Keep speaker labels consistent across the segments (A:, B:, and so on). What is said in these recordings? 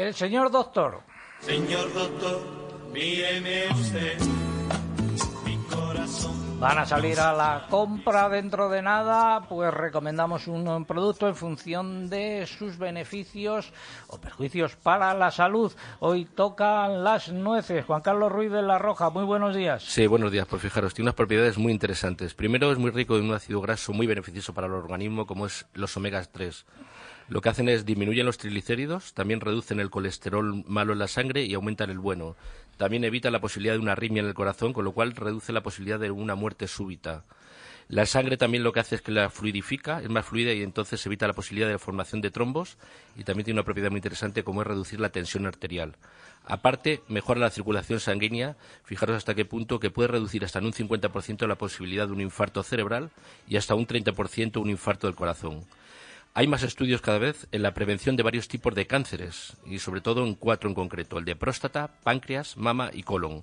A: el señor doctor.
B: Señor doctor, míreme usted.
A: Van a salir a la compra dentro de nada, pues recomendamos un producto en función de sus beneficios o perjuicios para la salud. Hoy tocan las nueces. Juan Carlos Ruiz de la Roja, muy buenos días.
C: Sí, buenos días. Pues fijaros, tiene unas propiedades muy interesantes. Primero, es muy rico en un ácido graso muy beneficioso para el organismo, como es los omegas 3. Lo que hacen es disminuyen los triglicéridos, también reducen el colesterol malo en la sangre y aumentan el bueno. También evita la posibilidad de una arritmia en el corazón, con lo cual reduce la posibilidad de una muerte súbita. La sangre también lo que hace es que la fluidifica, es más fluida y entonces evita la posibilidad de la formación de trombos y también tiene una propiedad muy interesante como es reducir la tensión arterial. Aparte, mejora la circulación sanguínea, fijaros hasta qué punto que puede reducir hasta un 50% la posibilidad de un infarto cerebral y hasta un 30% un infarto del corazón. Hay más estudios cada vez en la prevención de varios tipos de cánceres y sobre todo en cuatro en concreto, el de próstata, páncreas, mama y colon.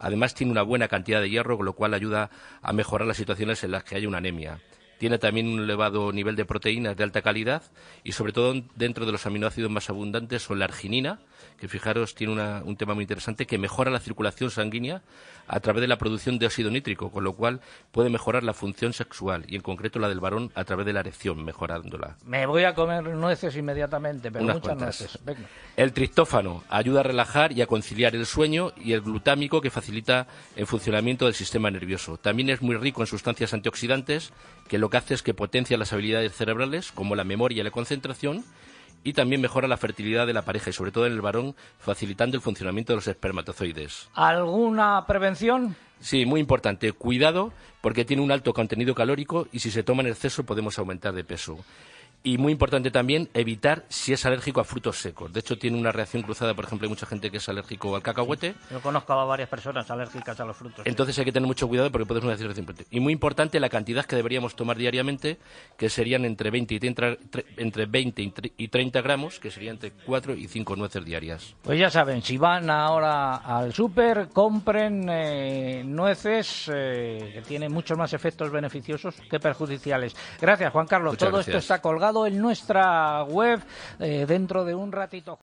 C: Además tiene una buena cantidad de hierro, con lo cual ayuda a mejorar las situaciones en las que hay una anemia. Tiene también un elevado nivel de proteínas de alta calidad y sobre todo dentro de los aminoácidos más abundantes son la arginina, que fijaros tiene un tema muy interesante que mejora la circulación sanguínea a través de la producción de óxido nítrico, con lo cual puede mejorar la función sexual y en concreto la del varón a través de la erección, mejorándola.
A: Me voy a comer nueces inmediatamente, pero muchas nueces.
C: El triptófano ayuda a relajar y a conciliar el sueño y el glutámico que facilita el funcionamiento del sistema nervioso. También es muy rico en sustancias antioxidantes que lo que hace es que potencia las habilidades cerebrales como la memoria y la concentración y también mejora la fertilidad de la pareja y sobre todo en el varón, facilitando el funcionamiento de los espermatozoides.
A: ¿Alguna prevención?
C: Sí, muy importante. Cuidado porque tiene un alto contenido calórico y si se toma en exceso podemos aumentar de peso. Y muy importante también evitar si es alérgico a frutos secos. De hecho, tiene una reacción cruzada, por ejemplo, hay mucha gente que es alérgico al cacahuete.
A: Yo conozco a varias personas alérgicas a los frutos.
C: Entonces hay que tener mucho cuidado porque puede ser una importante. Y muy importante la cantidad que deberíamos tomar diariamente, que serían entre 20 y 30, entre 20 y 30 gramos, que serían entre 4 y 5 nueces diarias.
A: Pues ya saben, si van ahora al súper, compren eh, nueces eh, que tienen muchos más efectos beneficiosos que perjudiciales. Gracias, Juan Carlos. Todo esto está colgado en nuestra web eh, dentro de un ratito.